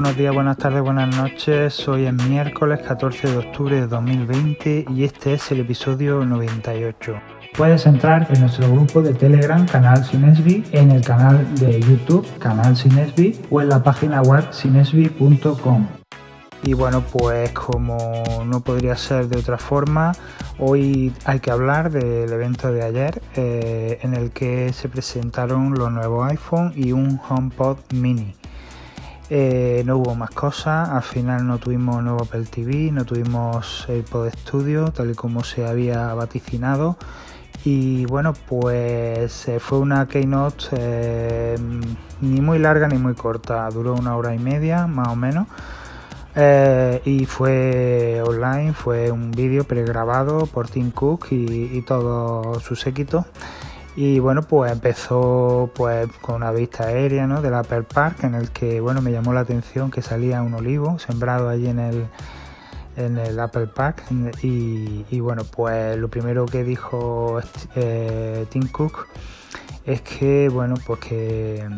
buenos días, buenas tardes, buenas noches. Hoy es miércoles 14 de octubre de 2020 y este es el episodio 98. Puedes entrar en nuestro grupo de Telegram, Canal Sinesbi, en el canal de YouTube, Canal Sinesbi, o en la página web sinesbi.com. Y bueno, pues como no podría ser de otra forma, hoy hay que hablar del evento de ayer eh, en el que se presentaron los nuevos iPhone y un HomePod mini. Eh, no hubo más cosas, al final no tuvimos nuevo Apple TV, no tuvimos el Pod Studio tal y como se había vaticinado. Y bueno, pues eh, fue una keynote eh, ni muy larga ni muy corta, duró una hora y media más o menos. y fue online, fue un vídeo pregrabado por Tim Cook y, y todo su séquito. Y bueno, pues empezó pues con una vista aérea ¿no? del Apple Park en el que bueno me llamó la atención que salía un olivo sembrado allí en el en el Apple Park. Y, bueno pues lo primero que dijo eh, Tim Cook es que bueno pues que,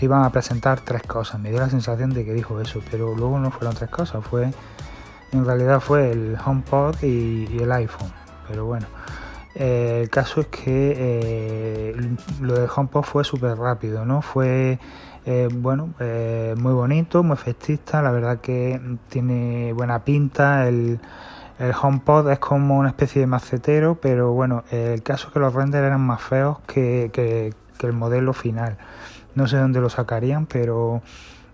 iban a presentar tres cosas. Me dio la sensación de que dijo eso pero luego no fueron tres cosas. Fue en realidad fue el HomePod y el iPhone. Pero bueno eh, el caso es que eh, lo de HomePod fue súper rápido, ¿no? Fue eh, bueno, muy bonito, muy festista, la verdad que tiene buena pinta. El, HomePod es como una especie de macetero, pero bueno, el caso es que los renders eran más feos que, el modelo final. No sé dónde lo sacarían, pero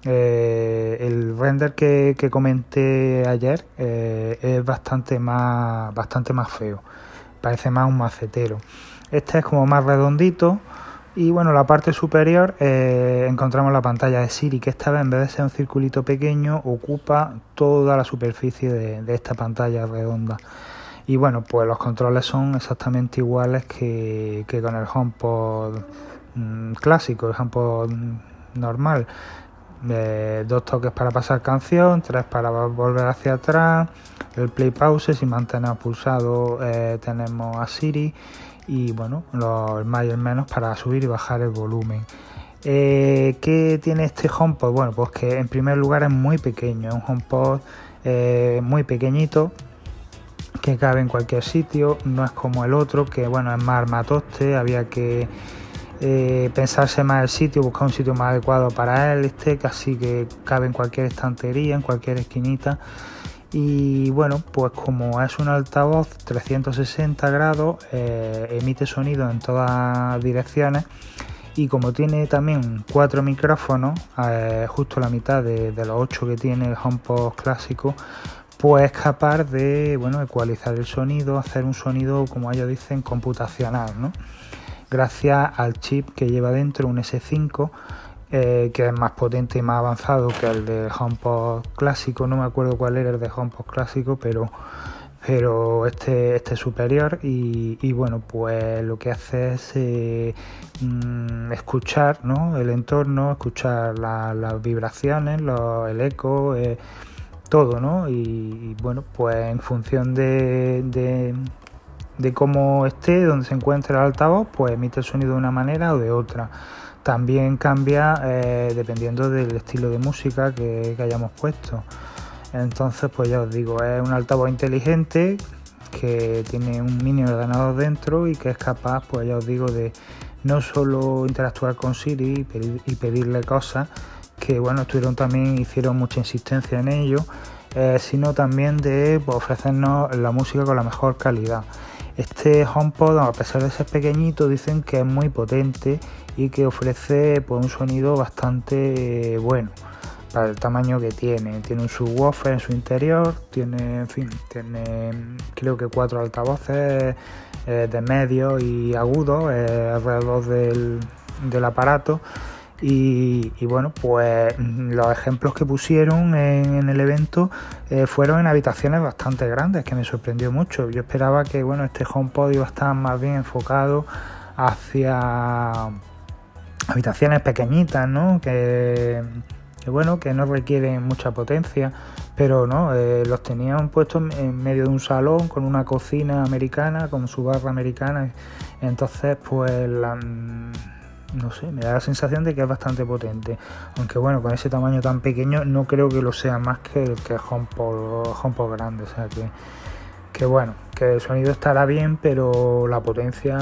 el render que, comenté ayer es bastante más feo parece más un macetero. Este es como más redondito y bueno, la parte superior eh, encontramos la pantalla de Siri que esta vez en vez de ser un circulito pequeño ocupa toda la superficie de, esta pantalla redonda. Y bueno, pues los controles son exactamente iguales que, con el HomePod mm, clásico, el HomePod normal. Dos toques para pasar canción, tres para volver hacia atrás, el play pause si mantenemos pulsado eh, tenemos a Siri y bueno los más y el menos para subir y bajar el volumen eh, ¿qué tiene este HomePod? bueno pues que en primer lugar es muy pequeño es un HomePod eh, muy pequeñito que cabe en cualquier sitio no es como el otro que bueno es más armatoste había que pensarse más el sitio, buscar un sitio más adecuado para él, este casi que cabe en cualquier estantería, en cualquier esquinita y bueno, pues como es un altavoz 360 grados, eh, emite sonido en todas direcciones y como tiene también cuatro micrófonos, eh, justo la mitad de, los ocho que tiene el HomePod clásico, pues es capaz de bueno, ecualizar el sonido, hacer un sonido, como ellos dicen, computacional, ¿no? Gracias al chip que lleva dentro, un S5 eh, que es más potente y más avanzado que el de HomePod clásico. No me acuerdo cuál era el de HomePod clásico, pero pero este, este es superior y, bueno pues lo que hace es eh, mm, escuchar ¿no? el entorno escuchar las vibraciones el eco eh, todo ¿no? Y, bueno pues en función de, de, cómo esté donde se encuentre el altavoz pues emite el sonido de una manera o de otra también cambia eh, dependiendo del estilo de música que, hayamos puesto. Entonces, pues ya os digo, es un altavoz inteligente que tiene un mini ordenador dentro y que es capaz, pues ya os digo, de no solo interactuar con Siri y, pedirle cosas, que bueno, estuvieron también, hicieron mucha insistencia en ello, eh, sino también de pues, ofrecernos la música con la mejor calidad. Este HomePod, a pesar de ser pequeñito, dicen que es muy potente y que ofrece pues, un sonido bastante bueno para el tamaño que tiene. Tiene un subwoofer en su interior, tiene, en fin, tiene creo que cuatro altavoces eh, de medio y agudo eh, alrededor del, aparato. Y, bueno, pues los ejemplos que pusieron en, el evento eh, fueron en habitaciones bastante grandes, que me sorprendió mucho. Yo esperaba que bueno, este HomePod iba a estar más bien enfocado hacia habitaciones pequeñitas, ¿no? Que, bueno, que no requieren mucha potencia, pero no, eh, los tenían puestos en medio de un salón con una cocina americana, con su barra americana. Entonces, pues no sé, me da la sensación de que es bastante potente. Aunque bueno, con ese tamaño tan pequeño no creo que lo sea más que el que HomePod, HomePod grande. O sea que, que bueno, que el sonido estará bien, pero la potencia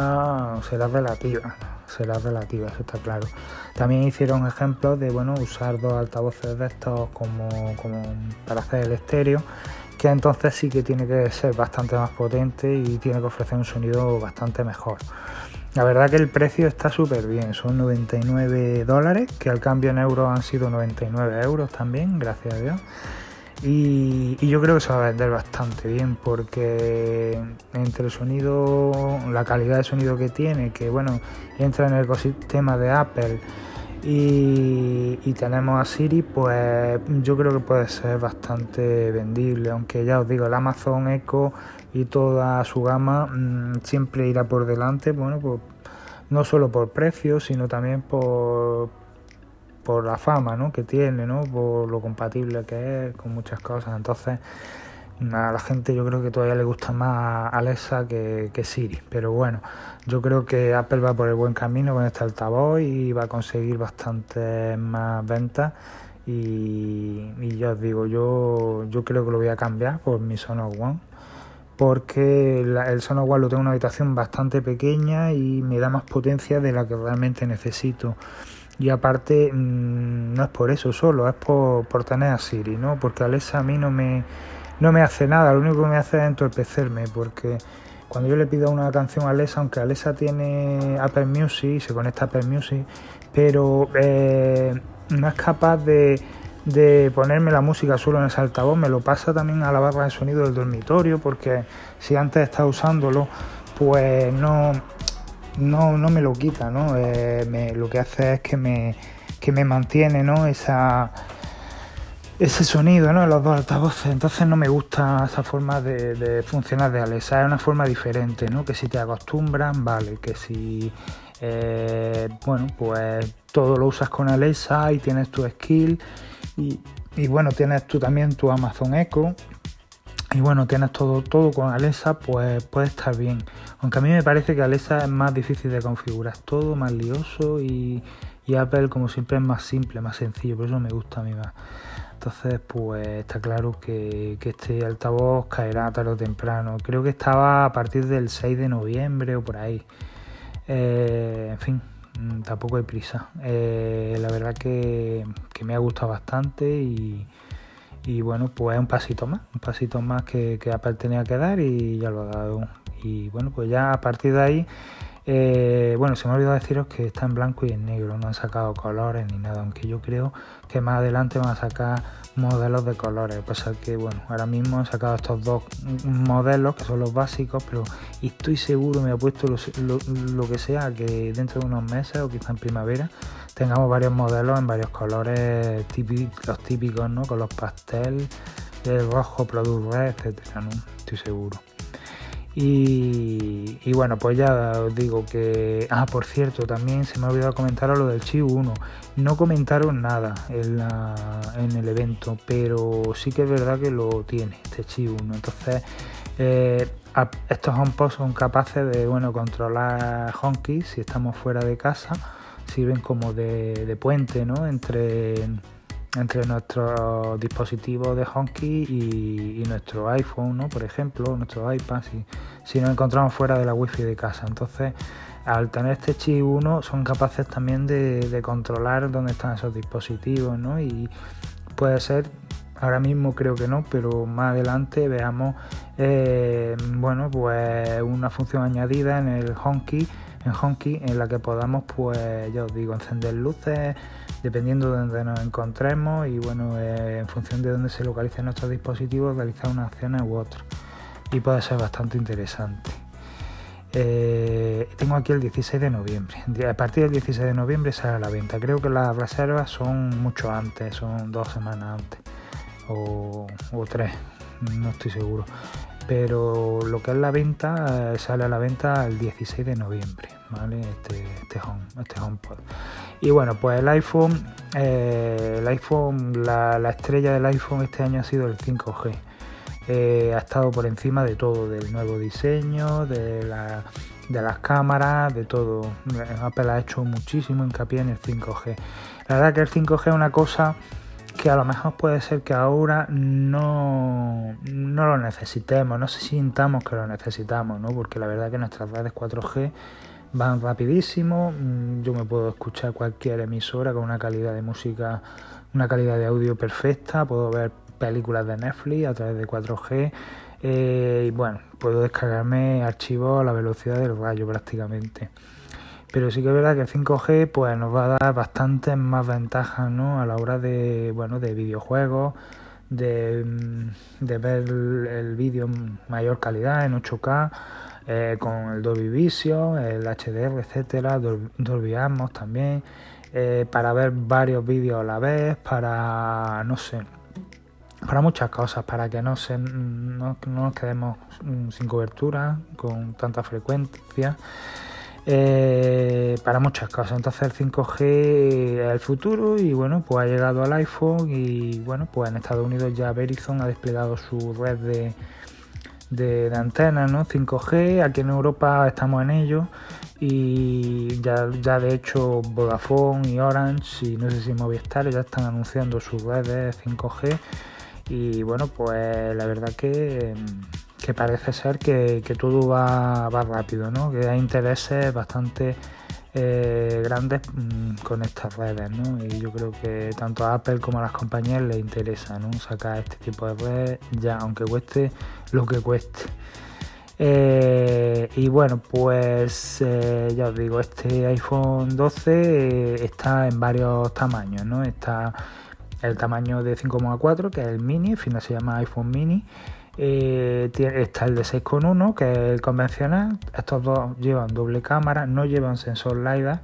será relativa. Será relativa, eso está claro. También hicieron ejemplos de bueno usar dos altavoces de estos como, como para hacer el estéreo que entonces sí que tiene que ser bastante más potente y tiene que ofrecer un sonido bastante mejor. La verdad que el precio está súper bien, son 99 dólares, que al cambio en euros han sido 99 euros también, gracias a Dios. Y, yo creo que se va a vender bastante bien porque entre el sonido, la calidad de sonido que tiene, que bueno, entra en el ecosistema de Apple y, tenemos a Siri, pues yo creo que puede ser bastante vendible, aunque ya os digo, el Amazon Echo y toda su gama mm, siempre irá por delante, bueno, pues no solo por precio, sino también por, por la fama ¿no? que tiene, ¿no? por lo compatible que es con muchas cosas. Entonces, a la gente yo creo que todavía le gusta más Alexa que, que, Siri. Pero bueno, yo creo que Apple va por el buen camino con este altavoz y va a conseguir bastante más ventas. Y, y ya os digo, yo, yo creo que lo voy a cambiar por mi Sonos One. Porque el Sonos One lo tengo en una habitación bastante pequeña y me da más potencia de la que realmente necesito. Y aparte, mm, no es por eso solo, es por, por tener a Siri, ¿no? Porque Alexa a mí no me no me hace nada, lo único que me hace es entorpecerme, porque cuando yo le pido una canción a Alexa, aunque Alexa tiene Apple Music, se conecta a Apple Music, pero eh, no es capaz de, ponerme la música solo en ese altavoz, me lo pasa también a la barra de sonido del dormitorio, porque si antes estaba usándolo, pues no, no, no me lo quita, ¿no? Eh, lo que hace es que me, que me mantiene, ¿no? Esa ese sonido, ¿no? Los dos altavoces. Entonces no me gusta esa forma de, funcionar de Alexa. Es una forma diferente, ¿no? Que si te acostumbran, vale. Que si, eh, bueno, pues todo lo usas con Alexa y tienes tu skill. Y, y, bueno, tienes tú también tu Amazon Echo. Y bueno, tienes todo, todo con Alexa, pues puede estar bien. Aunque a mí me parece que Alexa es más difícil de configurar. Todo más lioso y, y Apple como siempre es más simple, más sencillo. Por eso me gusta a mí más. Entonces, pues está claro que, este altavoz caerá tarde o temprano. Creo que estaba a partir del 6 de noviembre o por ahí. Eh, en fin, mm, tampoco hay prisa. Eh, la verdad que, me ha gustado bastante y, bueno, pues es un pasito más, un pasito más que, que Apple tenía que dar y ya lo ha dado. Y bueno, pues ya a partir de ahí eh, bueno, se me ha olvidado deciros que está en blanco y en negro, no han sacado colores ni nada, aunque yo creo que más adelante van a sacar modelos de colores. Pasa que, bueno, ahora mismo han sacado estos dos modelos que son los básicos, pero estoy seguro, me ha puesto lo, que sea, que dentro de unos meses o quizá en primavera tengamos varios modelos en varios colores típicos, los típicos, ¿no? Con los pastel, el rojo, Product Red, etcétera, ¿no? Estoy seguro. Y, bueno, pues ya os digo que. Ah, por cierto, también se me ha olvidado comentaros lo del Chi 1. No comentaron nada en, el evento, pero sí que es verdad que lo tiene este Chi 1. Entonces, eh, estos HomePods son capaces de bueno, controlar Honky si estamos fuera de casa. Sirven como de, de puente ¿no? entre entre nuestros dispositivos de Honky y, nuestro iPhone, ¿no? por ejemplo, nuestro iPad, si, nos encontramos fuera de la wifi de casa. Entonces, al tener este chip 1, son capaces también de, controlar dónde están esos dispositivos, ¿no? Y puede ser, ahora mismo creo que no, pero más adelante veamos, eh, bueno, pues una función añadida en el Honky, en Honky, en la que podamos, pues, ya os digo, encender luces dependiendo de donde nos encontremos y bueno, eh, en función de dónde se localicen nuestros dispositivos, realizar una acción u otra. Y puede ser bastante interesante. Eh, tengo aquí el 16 de noviembre. A partir del 16 de noviembre sale a la venta. Creo que las reservas son mucho antes, son dos semanas antes o, o tres, no estoy seguro. Pero lo que es la venta eh, sale a la venta el 16 de noviembre, Este, este, home, este HomePod. Y bueno, pues el iPhone, eh, el iPhone, la, estrella del iPhone este año ha sido el 5G. Eh, ha estado por encima de todo, del nuevo diseño, de la, de las cámaras, de todo. Apple ha hecho muchísimo hincapié en el 5G. La verdad que el 5G es una cosa que a lo mejor puede ser que ahora no, no lo necesitemos, no se sintamos que lo necesitamos, ¿no? porque la verdad que nuestras redes 4G van rapidísimo, mm, yo me puedo escuchar cualquier emisora con una calidad de música, una calidad de audio perfecta, puedo ver películas de Netflix a través de 4G eh, y bueno, puedo descargarme archivos a la velocidad del rayo prácticamente. Pero sí que es verdad que el 5G pues nos va a dar bastantes más ventajas ¿no? a la hora de, bueno, de videojuegos, de, mm, ver el, vídeo en mayor calidad en 8K, eh, con el Dolby Vision, el HDR, etcétera, Dolby Atmos también, eh, para ver varios vídeos a la vez, para no sé, para muchas cosas, para que no, se, no nos quedemos mm, sin cobertura con tanta frecuencia. Eh, para muchas cosas. Entonces el 5G es el futuro y bueno, pues ha llegado al iPhone y bueno, pues en Estados Unidos ya Verizon ha desplegado su red de, de, antenas, ¿no? 5G, aquí en Europa estamos en ello y ya, ya de hecho Vodafone y Orange y no sé si Movistar ya están anunciando sus redes 5G y bueno, pues la verdad que que parece ser que, todo va, rápido, ¿no? que hay intereses bastante eh, grandes mm, con estas redes, y yo creo que tanto a Apple como a las compañías les interesa sacar este tipo de redes ya, aunque cueste lo que cueste. Eh, y bueno, pues eh, ya os digo, este iPhone 12 está en varios tamaños. Está el tamaño de 5,4, que es el mini, al final se llama iPhone mini. Eh, está el de 6.1 que es el convencional. Estos dos llevan doble cámara, no llevan sensor LiDAR.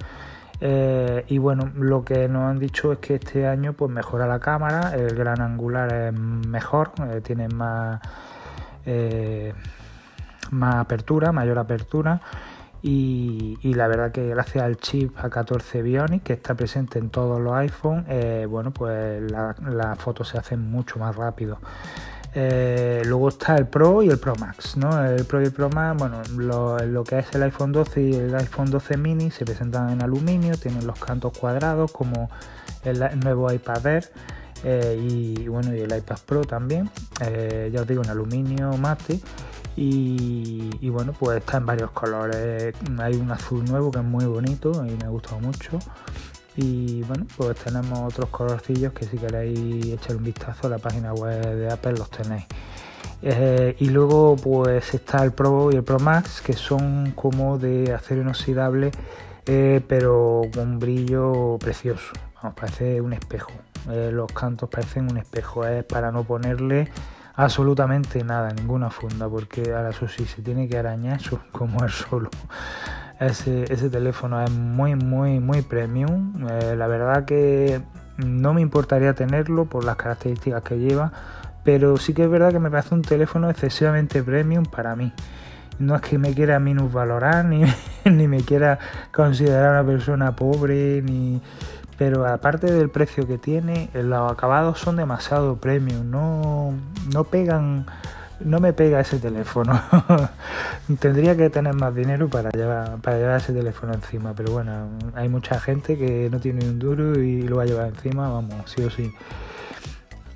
Eh, y bueno, lo que nos han dicho es que este año pues mejora la cámara, el gran angular es mejor, eh, tiene más, más apertura, mayor apertura. Y, la verdad que gracias al chip A14 Bionic que está presente en todos los iPhones, bueno, pues las la fotos se hacen mucho más rápido. Eh, luego está el Pro y el Pro Max, ¿no? El Pro y el Pro Max, bueno, lo, que es el iPhone 12 y el iPhone 12 mini se presentan en aluminio, tienen los cantos cuadrados como el, nuevo iPad Air eh, y bueno, y el iPad Pro también, eh, ya os digo, en aluminio mate. Y, bueno, pues está en varios colores. Hay un azul nuevo que es muy bonito y me ha gustado mucho. Y bueno, pues tenemos otros colorcillos que si queréis echar un vistazo a la página web de Apple los tenéis. Eh, y luego pues está el Pro y el Pro Max que son como de acero inoxidable eh, pero con brillo precioso. Vamos, parece un espejo. Eh, los cantos parecen un espejo. Es para no ponerle absolutamente nada, ninguna funda, porque ahora eso sí se tiene que arañar eso como el solo. Ese, teléfono es muy, muy, muy premium. Eh, la verdad que no me importaría tenerlo por las características que lleva, pero sí que es verdad que me parece un teléfono excesivamente premium para mí. No es que me quiera minusvalorar ni, ni me quiera considerar una persona pobre, ni pero aparte del precio que tiene, los acabados son demasiado premium, no, no pegan no me pega ese teléfono. Tendría que tener más dinero para llevar, para llevar ese teléfono encima, pero bueno, hay mucha gente que no tiene un duro y lo va a llevar encima, vamos, sí o sí.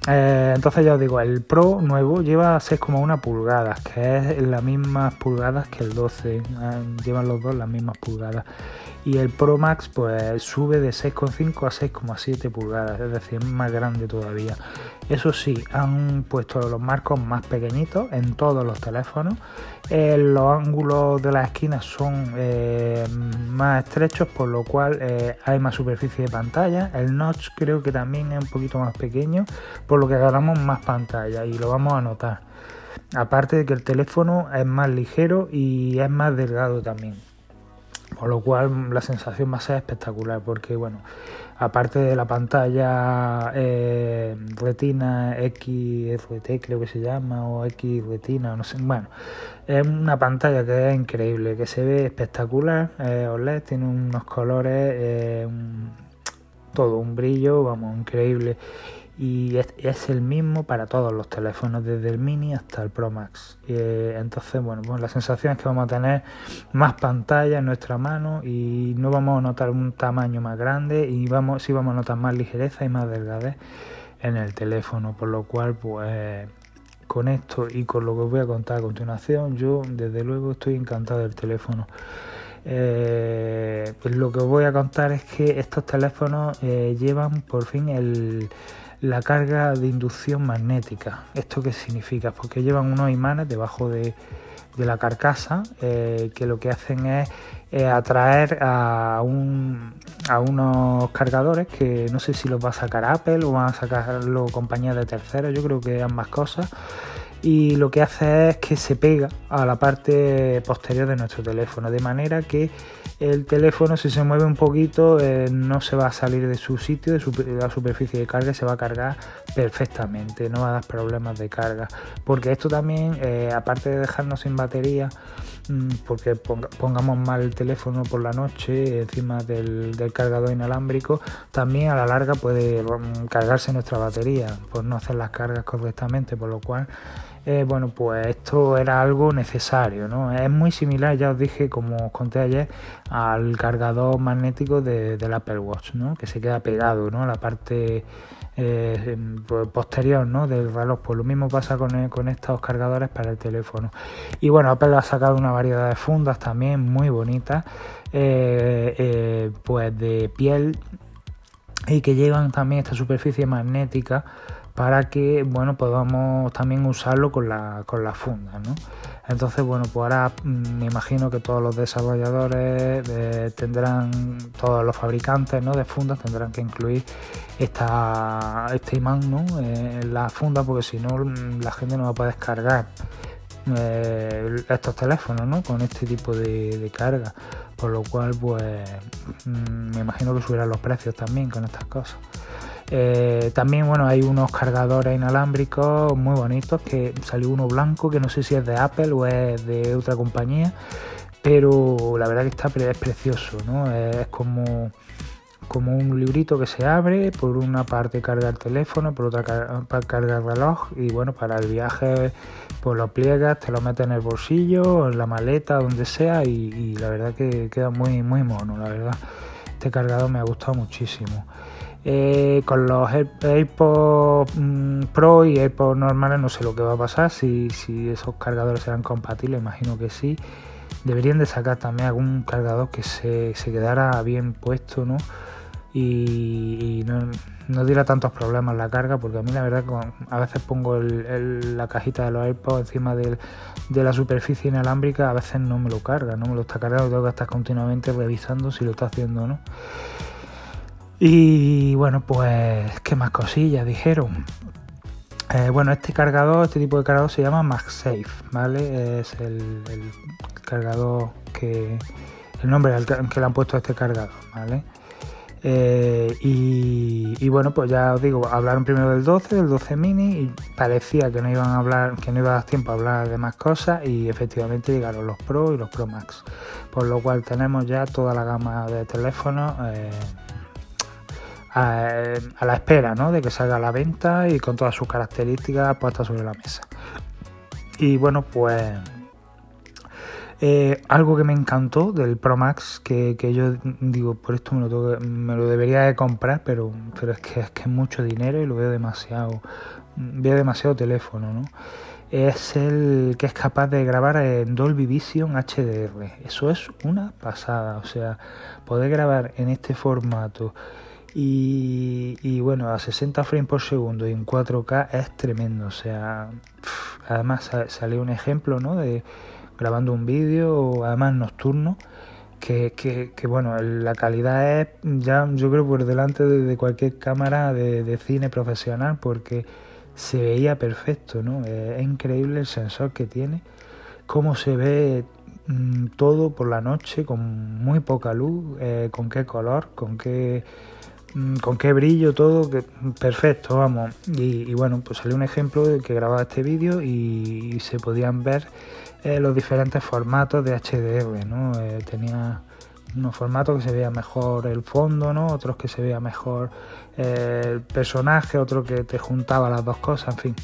Eh, entonces ya os digo, el Pro nuevo lleva 6,1 pulgadas, que es las mismas pulgadas que el 12, ah, llevan los dos las mismas pulgadas y el Pro Max pues sube de 6,5 a 6,7 pulgadas, es decir, más grande todavía. Eso sí, han puesto los marcos más pequeñitos en todos los teléfonos. Eh, los ángulos de las esquinas son eh, más estrechos, por lo cual eh, hay más superficie de pantalla. El notch creo que también es un poquito más pequeño, por lo que agarramos más pantalla y lo vamos a notar. Aparte de que el teléfono es más ligero y es más delgado también. Con lo cual la sensación va a ser espectacular porque, bueno, aparte de la pantalla eh, Retina XRT creo que se llama, o X Retina, no sé, bueno, es una pantalla que es increíble, que se ve espectacular, eh, OLED, tiene unos colores, eh, todo un brillo, vamos, increíble. Y es, el mismo para todos los teléfonos, desde el mini hasta el Pro Max. Eh, entonces, bueno, pues la sensación es que vamos a tener más pantalla en nuestra mano y no vamos a notar un tamaño más grande y vamos, sí vamos a notar más ligereza y más delgadez en el teléfono, por lo cual, pues con esto y con lo que os voy a contar a continuación, yo desde luego estoy encantado del teléfono. Eh, lo que os voy a contar es que estos teléfonos eh, llevan por fin el, la carga de inducción magnética. ¿Esto qué significa? Porque llevan unos imanes debajo de, la carcasa eh, que lo que hacen es atraer a, un, a unos cargadores que no sé si los va a sacar Apple o van a sacarlo compañías de terceros, yo creo que ambas cosas y lo que hace es que se pega a la parte posterior de nuestro teléfono, de manera que el teléfono si se mueve un poquito eh, no se va a salir de su sitio, de, la superficie de carga, se va a cargar perfectamente, no va a dar problemas de carga, porque esto también, eh, aparte de dejarnos sin batería, mm, porque pongamos mal el teléfono por la noche encima del, del, cargador inalámbrico, también a la larga puede mm, cargarse nuestra batería por no hacer las cargas correctamente, por lo cual eh, bueno, pues esto era algo necesario, ¿no? Es muy similar, ya os dije, como os conté ayer, al cargador magnético de, del Apple Watch, ¿no? Que se queda pegado, ¿no? La parte eh, pues, posterior, ¿no? Del reloj. Pues lo mismo pasa con, con estos cargadores para el teléfono. Y bueno, Apple ha sacado una variedad de fundas también muy bonitas, eh, pues de piel y que llevan también esta superficie magnética para que bueno podamos también usarlo con la, con la funda ¿no? entonces bueno pues ahora mm, me imagino que todos los desarrolladores eh, tendrán todos los fabricantes ¿no? de fundas tendrán que incluir esta, este imán ¿no? Eh, en la funda porque si no mm, la gente no va a poder descargar eh, estos teléfonos ¿no? con este tipo de, carga por lo cual pues mm, me imagino que subirán los precios también con estas cosas eh, también bueno hay unos cargadores inalámbricos muy bonitos que salió uno blanco que no sé si es de Apple o es de otra compañía pero la verdad que está es precioso ¿no? es como como un librito que se abre, por una parte carga el teléfono, por otra carga el reloj y bueno, para el viaje pues lo pliegas, te lo metes en el bolsillo, en la maleta, donde sea y, la verdad que queda muy, muy mono, la verdad. Este cargador me ha gustado muchísimo. Eh, con los AirPods mm, Pro y AirPods normales no sé lo que va a pasar, si, esos cargadores serán compatibles, imagino que sí. Deberían de sacar también algún cargador que se, quedara bien puesto, ¿no? y, no, diera tantos problemas la carga, porque a mí la verdad a veces pongo la cajita de los AirPods encima de, la superficie inalámbrica, a veces no me lo carga, no me lo está cargando, tengo que estar continuamente revisando si lo está haciendo o no. Y bueno, pues, ¿qué más cosillas dijeron? Eh, bueno, este cargador, este tipo de cargador se llama MagSafe, ¿vale? Es el, cargador que. el nombre al que, le han puesto a este cargador, ¿vale? Eh, y, bueno, pues ya os digo, hablaron primero del 12, del 12 mini y parecía que no iban a hablar, que no iba a dar tiempo a hablar de más cosas y efectivamente llegaron los Pro y los Pro Max. Por lo cual tenemos ya toda la gama de teléfonos eh, a, la espera ¿no? de que salga a la venta y con todas sus características puestas sobre la mesa. Y bueno, pues eh, algo que me encantó del Pro Max, que, yo digo, por esto me lo, me lo debería de comprar, pero, pero es, que, es que es mucho dinero y lo veo demasiado, veo demasiado teléfono, ¿no? Es el que es capaz de grabar en Dolby Vision HDR. Eso es una pasada, o sea, poder grabar en este formato y, bueno, a 60 frames por segundo y en 4K es tremendo. O sea, además salió un ejemplo, ¿no? De grabando un vídeo, además nocturno, que, que, bueno, la calidad es ya yo creo por delante de, cualquier cámara de, cine profesional porque se veía perfecto, ¿no? Es, increíble el sensor que tiene, cómo se ve mm, todo por la noche con muy poca luz, eh, con qué color, con qué con qué brillo, todo, que, perfecto, vamos. Y, bueno, pues salió un ejemplo de que grababa este vídeo y se podían ver eh, los diferentes formatos de HDR, ¿no? Eh, tenía unos formatos que se vea mejor el fondo, ¿no? Otros que se vea mejor eh, el personaje, otro que te juntaba las dos cosas, en fin.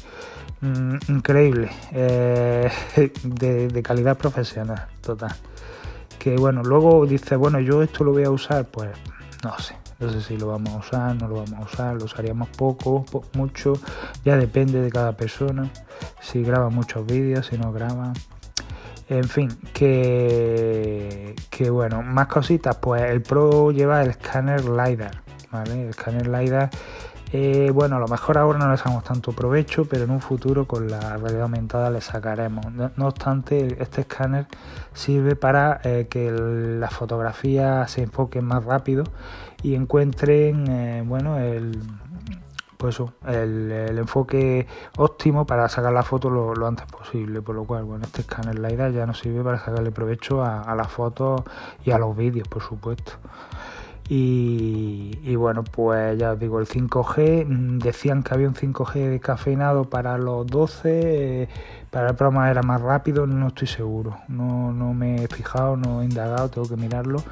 Mm, increíble, eh, de, calidad profesional, total. Que bueno, luego dice, bueno, yo esto lo voy a usar, pues no sé, no sé si lo vamos a usar, no lo vamos a usar, lo usaríamos poco, mucho, ya depende de cada persona, si graba muchos vídeos, si no graba. En fin, que, que bueno, más cositas, pues el Pro lleva el escáner LiDAR, ¿vale? El escáner LiDAR eh, bueno, a lo mejor ahora no le sacamos tanto provecho, pero en un futuro con la realidad aumentada le sacaremos. No, obstante, este escáner sirve para eh, que la fotografía se enfoque más rápido y encuentren, eh, bueno, el, pues el, enfoque óptimo para sacar la foto lo, antes posible. Por lo cual, bueno, este escáner LiDAR ya nos sirve para sacarle provecho a, a las fotos y a los vídeos, por supuesto. Y, bueno, pues ya os digo, el 5G, mm, decían que había un 5G descafeinado para los 12, eh, para el programa era más rápido, no estoy seguro, no, no me he fijado, no he indagado, tengo que mirarlo.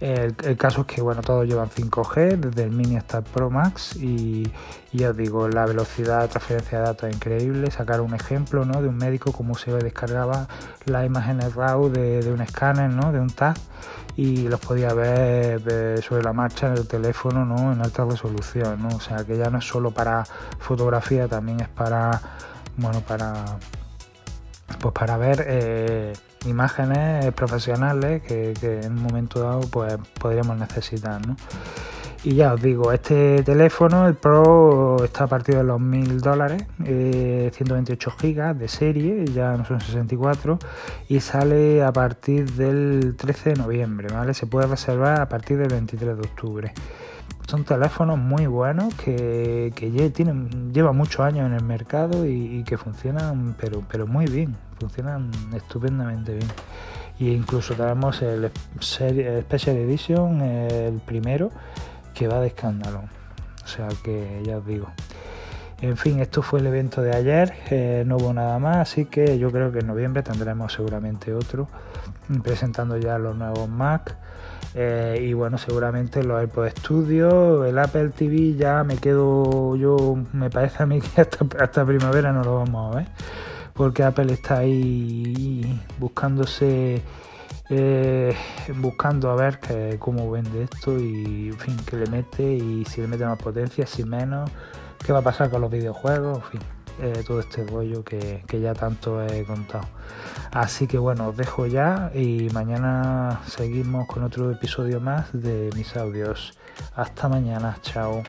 El, caso es que bueno, todos llevan 5G, desde el Mini hasta el Pro Max y, ya os digo, la velocidad de transferencia de datos es increíble. Sacar un ejemplo ¿no? de un médico, cómo se descargaba las imágenes RAW de, un escáner, ¿no? de un tag y los podía ver, sobre la marcha en el teléfono ¿no? en alta resolución. ¿no? O sea que ya no es solo para fotografía, también es para, bueno, para, pues para ver eh, imágenes profesionales que, en un momento dado pues, podríamos necesitar. ¿no? Y ya os digo, este teléfono, el Pro, está a partir de los 1000 dólares, 128 eh, gigas de serie, ya no son 64, y sale a partir del 13 de noviembre, ¿vale? Se puede reservar a partir del 23 de octubre. Son teléfonos muy buenos que, que tienen, llevan muchos años en el mercado y, que funcionan, pero, pero muy bien, funcionan estupendamente bien. Y incluso tenemos el Special Edition, el primero, que va de escándalo. O sea que ya os digo. En fin, esto fue el evento de ayer, eh, no hubo nada más, así que yo creo que en noviembre tendremos seguramente otro, presentando ya los nuevos Mac. Eh, y bueno, seguramente los AirPods Studio, el Apple TV ya me quedo yo, me parece a mí que hasta, hasta primavera no lo vamos a ver, porque Apple está ahí buscándose eh, buscando a ver que, cómo vende esto y en fin, que le mete y si le mete más potencia, si menos, qué va a pasar con los videojuegos, en fin, eh, todo este rollo que, que, ya tanto he contado. Así que bueno, os dejo ya y mañana seguimos con otro episodio más de mis audios. Hasta mañana, chao.